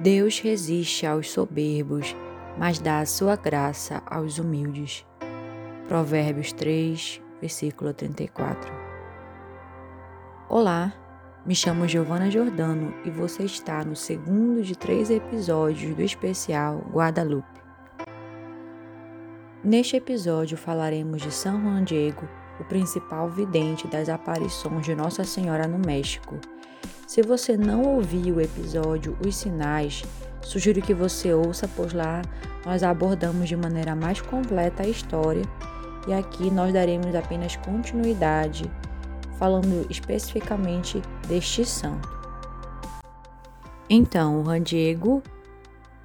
Deus resiste aos soberbos, mas dá a sua graça aos humildes. Provérbios 3, versículo 34. Olá, me chamo Giovana Jordano e você está no segundo de três episódios do especial Guadalupe. Neste episódio falaremos de São Juan Diego, o principal vidente das aparições de Nossa Senhora no México se você não ouviu o episódio Os Sinais, sugiro que você ouça, pois lá nós abordamos de maneira mais completa a história e aqui nós daremos apenas continuidade, falando especificamente deste santo. Então, o Juan Diego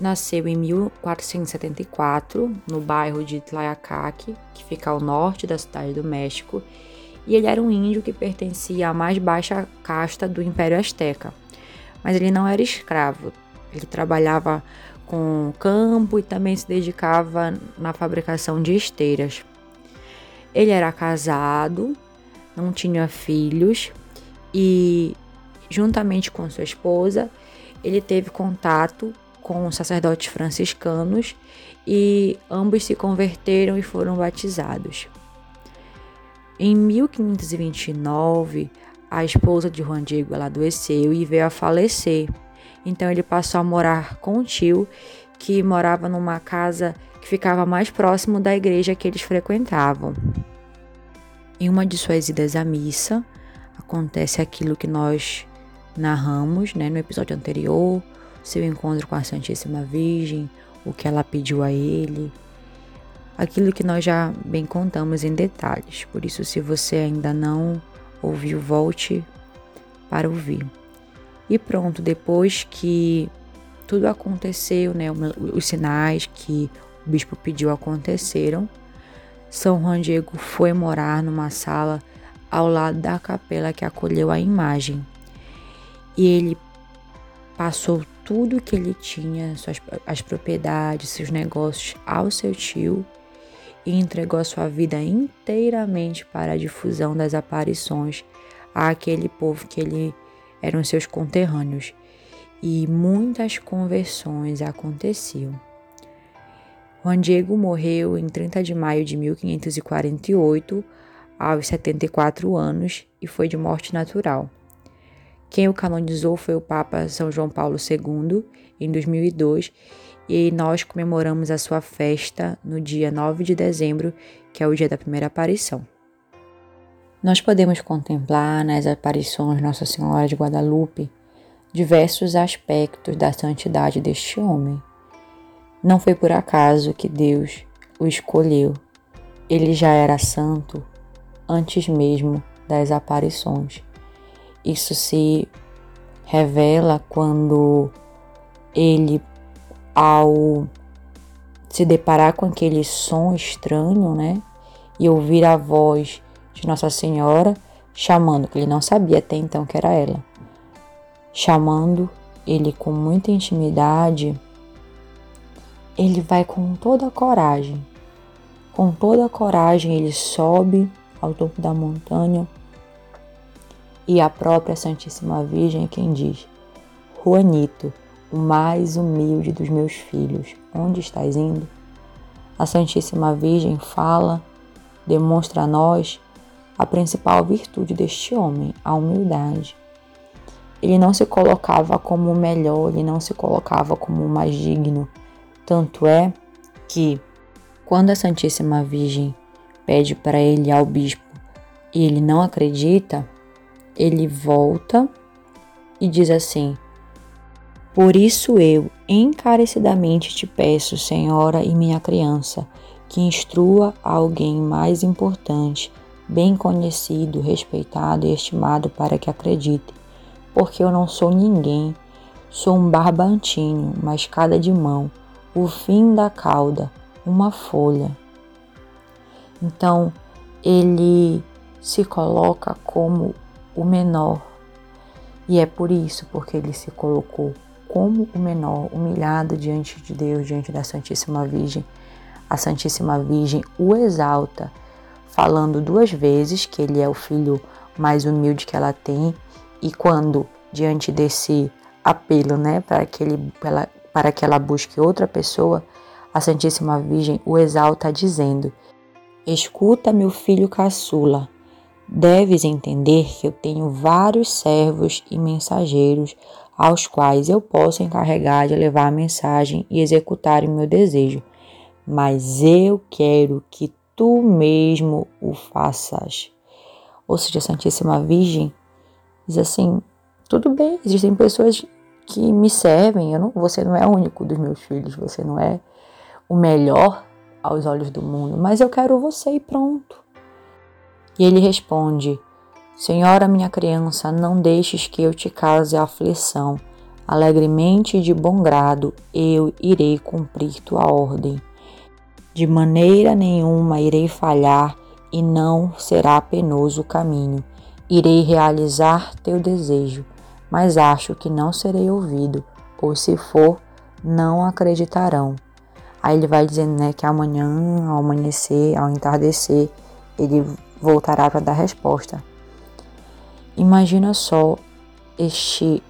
nasceu em 1474 no bairro de Tlayacaque, que fica ao norte da cidade do México, e ele era um índio que pertencia à mais baixa casta do Império Azteca. Mas ele não era escravo, ele trabalhava com campo e também se dedicava na fabricação de esteiras. Ele era casado, não tinha filhos e, juntamente com sua esposa, ele teve contato com sacerdotes franciscanos e ambos se converteram e foram batizados. Em 1529, a esposa de Juan Diego ela adoeceu e veio a falecer. Então ele passou a morar com o tio, que morava numa casa que ficava mais próximo da igreja que eles frequentavam. Em uma de suas idas à missa, acontece aquilo que nós narramos né, no episódio anterior, seu encontro com a Santíssima Virgem, o que ela pediu a ele, aquilo que nós já bem contamos em detalhes. Por isso, se você ainda não ouviu, volte para ouvir. E pronto, depois que tudo aconteceu, né, os sinais que o bispo pediu aconteceram, São Juan Diego foi morar numa sala ao lado da capela que acolheu a imagem. E ele passou tudo que ele tinha, suas, as propriedades, seus negócios ao seu tio e entregou sua vida inteiramente para a difusão das aparições àquele povo que ele eram seus conterrâneos. E muitas conversões aconteciam. Juan Diego morreu em 30 de maio de 1548, aos 74 anos, e foi de morte natural. Quem o canonizou foi o Papa São João Paulo II, em 2002, e nós comemoramos a sua festa no dia 9 de dezembro, que é o dia da primeira aparição. Nós podemos contemplar nas aparições Nossa Senhora de Guadalupe diversos aspectos da santidade deste homem. Não foi por acaso que Deus o escolheu. Ele já era santo antes mesmo das aparições. Isso se revela quando ele ao se deparar com aquele som estranho, né? E ouvir a voz de Nossa Senhora chamando, que ele não sabia até então que era ela, chamando ele com muita intimidade, ele vai com toda a coragem. Com toda a coragem, ele sobe ao topo da montanha e a própria Santíssima Virgem é quem diz: Juanito, o mais humilde dos meus filhos, onde estás indo? A Santíssima Virgem fala, demonstra a nós a principal virtude deste homem, a humildade. Ele não se colocava como o melhor, ele não se colocava como o mais digno. Tanto é que, quando a Santíssima Virgem pede para ele ao bispo e ele não acredita, ele volta e diz assim: por isso eu encarecidamente te peço, Senhora e minha criança, que instrua alguém mais importante, bem conhecido, respeitado e estimado para que acredite, porque eu não sou ninguém, sou um barbantinho, uma escada de mão, o fim da cauda, uma folha. Então, ele se coloca como o menor, e é por isso porque ele se colocou como o menor, humilhado diante de Deus, diante da Santíssima Virgem. A Santíssima Virgem o exalta, falando duas vezes que ele é o filho mais humilde que ela tem, e quando, diante desse apelo, né, para que, ele, para que ela busque outra pessoa, a Santíssima Virgem o exalta dizendo: Escuta, meu filho caçula, deves entender que eu tenho vários servos e mensageiros aos quais eu posso encarregar de levar a mensagem e executar o meu desejo, mas eu quero que tu mesmo o faças. Ou seja, Santíssima Virgem diz assim: tudo bem, existem pessoas que me servem, eu não, você não é o único dos meus filhos, você não é o melhor aos olhos do mundo, mas eu quero você e pronto. E ele responde: Senhora, minha criança, não deixes que eu te cause aflição. Alegremente e de bom grado eu irei cumprir tua ordem. De maneira nenhuma irei falhar e não será penoso o caminho. Irei realizar teu desejo, mas acho que não serei ouvido, ou se for, não acreditarão. Aí ele vai dizendo né, que amanhã, ao amanhecer, ao entardecer, ele voltará para dar resposta. Imagina só este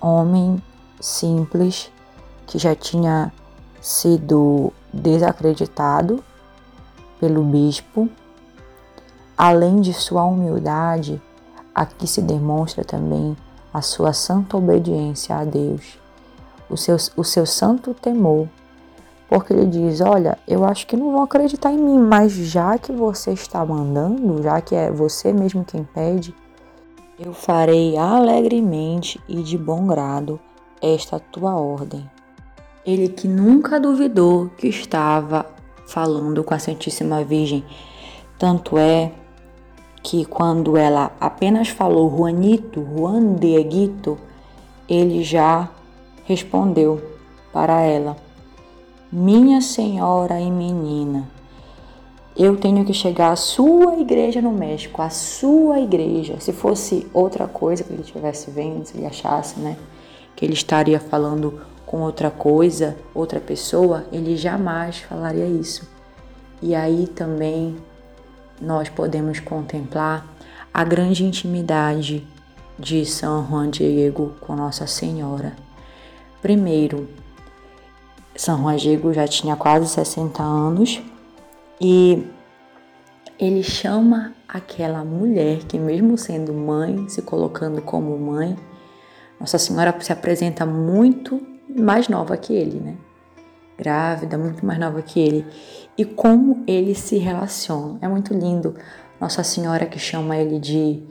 homem simples que já tinha sido desacreditado pelo bispo. Além de sua humildade, aqui se demonstra também a sua santa obediência a Deus, o seu, o seu santo temor porque ele diz: Olha, eu acho que não vão acreditar em mim, mas já que você está mandando, já que é você mesmo quem pede, eu farei alegremente e de bom grado esta tua ordem. Ele que nunca duvidou que estava falando com a Santíssima Virgem, tanto é que quando ela apenas falou Juanito, Juan de Egito, ele já respondeu para ela minha senhora e menina, eu tenho que chegar à sua igreja no México, à sua igreja. Se fosse outra coisa que ele estivesse vendo, se ele achasse, né, que ele estaria falando com outra coisa, outra pessoa, ele jamais falaria isso. E aí também nós podemos contemplar a grande intimidade de São Juan Diego com Nossa Senhora. Primeiro, são Rodrigo já tinha quase 60 anos e ele chama aquela mulher que, mesmo sendo mãe, se colocando como mãe, Nossa Senhora se apresenta muito mais nova que ele, né? Grávida, muito mais nova que ele. E como eles se relacionam. É muito lindo. Nossa Senhora que chama ele de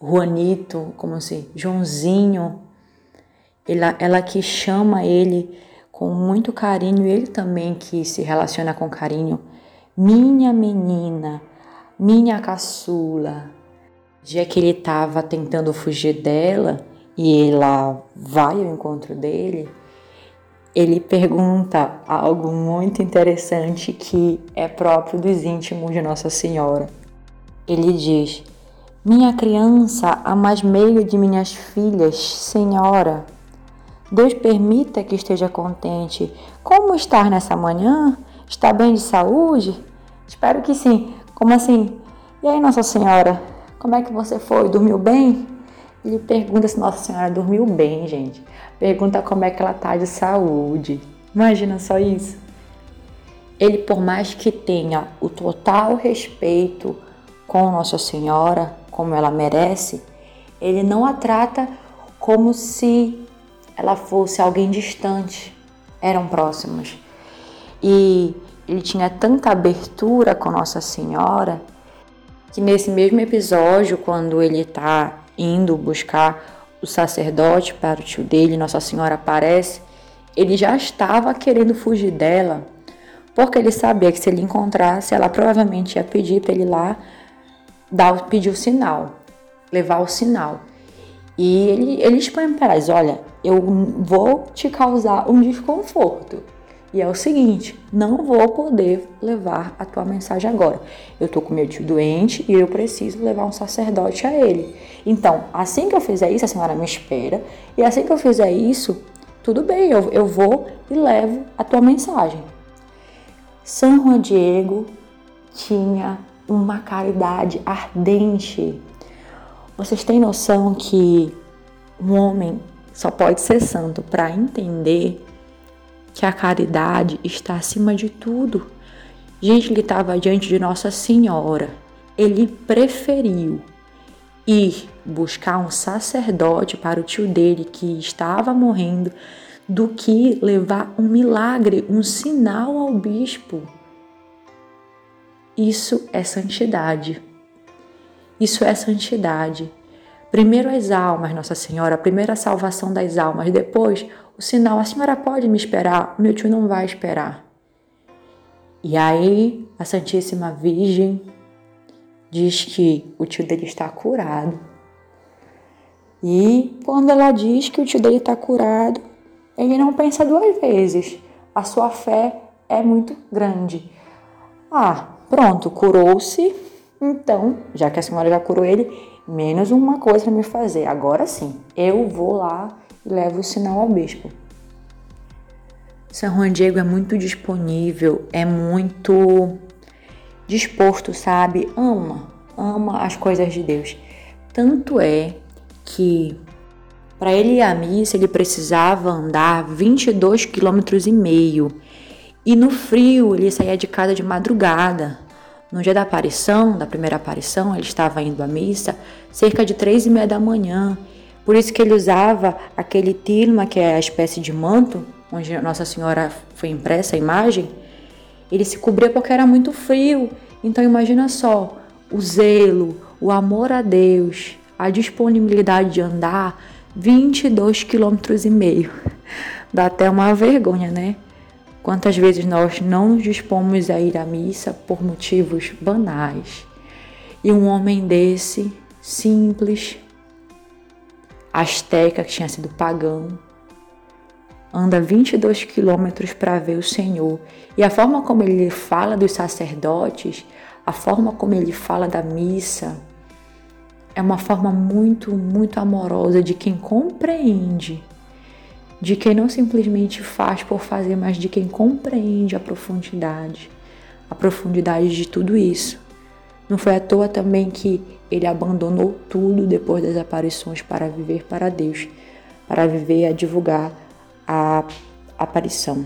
Juanito, como assim, Joãozinho. Ela, ela que chama ele com muito carinho, ele também que se relaciona com carinho. Minha menina, minha caçula. Já que ele estava tentando fugir dela e ela vai ao encontro dele, ele pergunta algo muito interessante que é próprio dos íntimos de Nossa Senhora. Ele diz: Minha criança, a mais meia de minhas filhas, Senhora, Deus permita que esteja contente. Como estar nessa manhã? Está bem de saúde? Espero que sim. Como assim? E aí, Nossa Senhora, como é que você foi? Dormiu bem? Ele pergunta se Nossa Senhora dormiu bem, gente. Pergunta como é que ela está de saúde. Imagina só isso. Ele, por mais que tenha o total respeito com Nossa Senhora, como ela merece, ele não a trata como se ela fosse alguém distante, eram próximos. E ele tinha tanta abertura com Nossa Senhora que nesse mesmo episódio, quando ele está indo buscar o sacerdote para o tio dele, Nossa Senhora aparece, ele já estava querendo fugir dela, porque ele sabia que se ele encontrasse, ela provavelmente ia pedir para ele lá dar, pedir o sinal, levar o sinal. E ele, ele expõe para elas: olha, eu vou te causar um desconforto. E é o seguinte, não vou poder levar a tua mensagem agora. Eu tô com meu tio doente e eu preciso levar um sacerdote a ele. Então, assim que eu fizer isso, a senhora me espera. E assim que eu fizer isso, tudo bem, eu, eu vou e levo a tua mensagem. São Juan Diego tinha uma caridade ardente. Vocês têm noção que um homem só pode ser santo para entender que a caridade está acima de tudo. Gente, ele estava diante de Nossa Senhora. Ele preferiu ir buscar um sacerdote para o tio dele que estava morrendo do que levar um milagre, um sinal ao bispo. Isso é santidade. Isso é santidade. Primeiro as almas, Nossa Senhora, primeiro a salvação das almas, depois o sinal. A senhora pode me esperar, meu tio não vai esperar. E aí a Santíssima Virgem diz que o tio dele está curado. E quando ela diz que o tio dele está curado, ele não pensa duas vezes. A sua fé é muito grande. Ah, pronto, curou-se. Então, já que a senhora já curou ele, menos uma coisa para me fazer. Agora sim, eu vou lá e levo o sinal ao bispo. São Juan Diego é muito disponível, é muito disposto, sabe? Ama, ama as coisas de Deus. Tanto é que para ele ir à missa ele precisava andar 22 quilômetros e meio. E no frio ele saía de casa de madrugada. No dia da aparição, da primeira aparição, ele estava indo à missa cerca de três e meia da manhã. Por isso que ele usava aquele tilma, que é a espécie de manto, onde Nossa Senhora foi impressa a imagem, ele se cobria porque era muito frio. Então imagina só, o zelo, o amor a Deus, a disponibilidade de andar 22 quilômetros e meio. Dá até uma vergonha, né? Quantas vezes nós não nos dispomos a ir à missa por motivos banais. E um homem desse, simples, asteca, que tinha sido pagão, anda 22 quilômetros para ver o Senhor. E a forma como ele fala dos sacerdotes, a forma como ele fala da missa, é uma forma muito, muito amorosa de quem compreende, de quem não simplesmente faz por fazer, mas de quem compreende a profundidade, a profundidade de tudo isso. Não foi à toa também que ele abandonou tudo depois das aparições para viver para Deus, para viver a divulgar a aparição.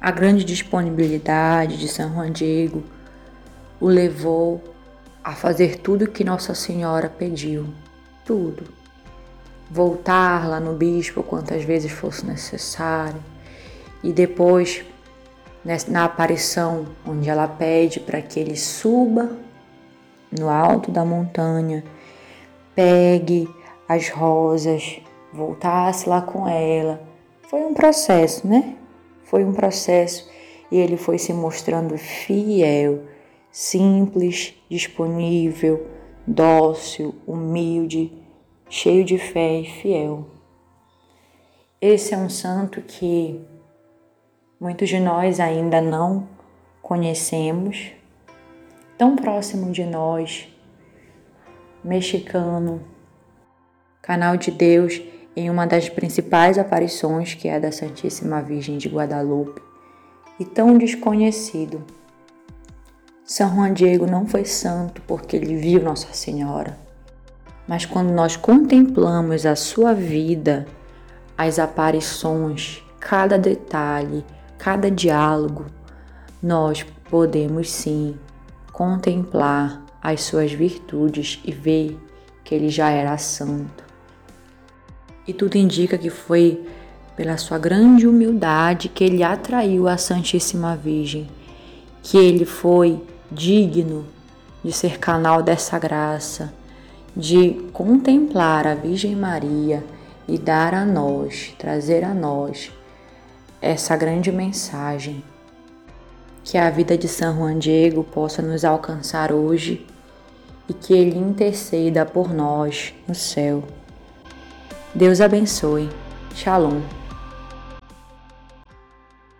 A grande disponibilidade de São Juan Diego o levou a fazer tudo que Nossa Senhora pediu, tudo. Voltar lá no bispo quantas vezes fosse necessário. E depois na aparição onde ela pede para que ele suba no alto da montanha, pegue as rosas, voltasse lá com ela. Foi um processo, né? Foi um processo. E ele foi se mostrando fiel, simples, disponível, dócil, humilde, cheio de fé e fiel. Esse é um santo que muitos de nós ainda não conhecemos, tão próximo de nós, mexicano, canal de Deus em uma das principais aparições, que é a da Santíssima Virgem de Guadalupe, e tão desconhecido. São Juan Diego não foi santo porque ele viu Nossa Senhora, mas quando nós contemplamos a sua vida, as aparições, cada detalhe, cada diálogo, nós podemos sim contemplar as suas virtudes e ver que ele já era santo. E tudo indica que foi pela sua grande humildade que ele atraiu a Santíssima Virgem, que ele foi digno de ser canal dessa graça, de contemplar a Virgem Maria e dar a nós, trazer a nós essa grande mensagem. Que a vida de São Juan Diego possa nos alcançar hoje e que ele interceda por nós no céu. Deus abençoe. Shalom.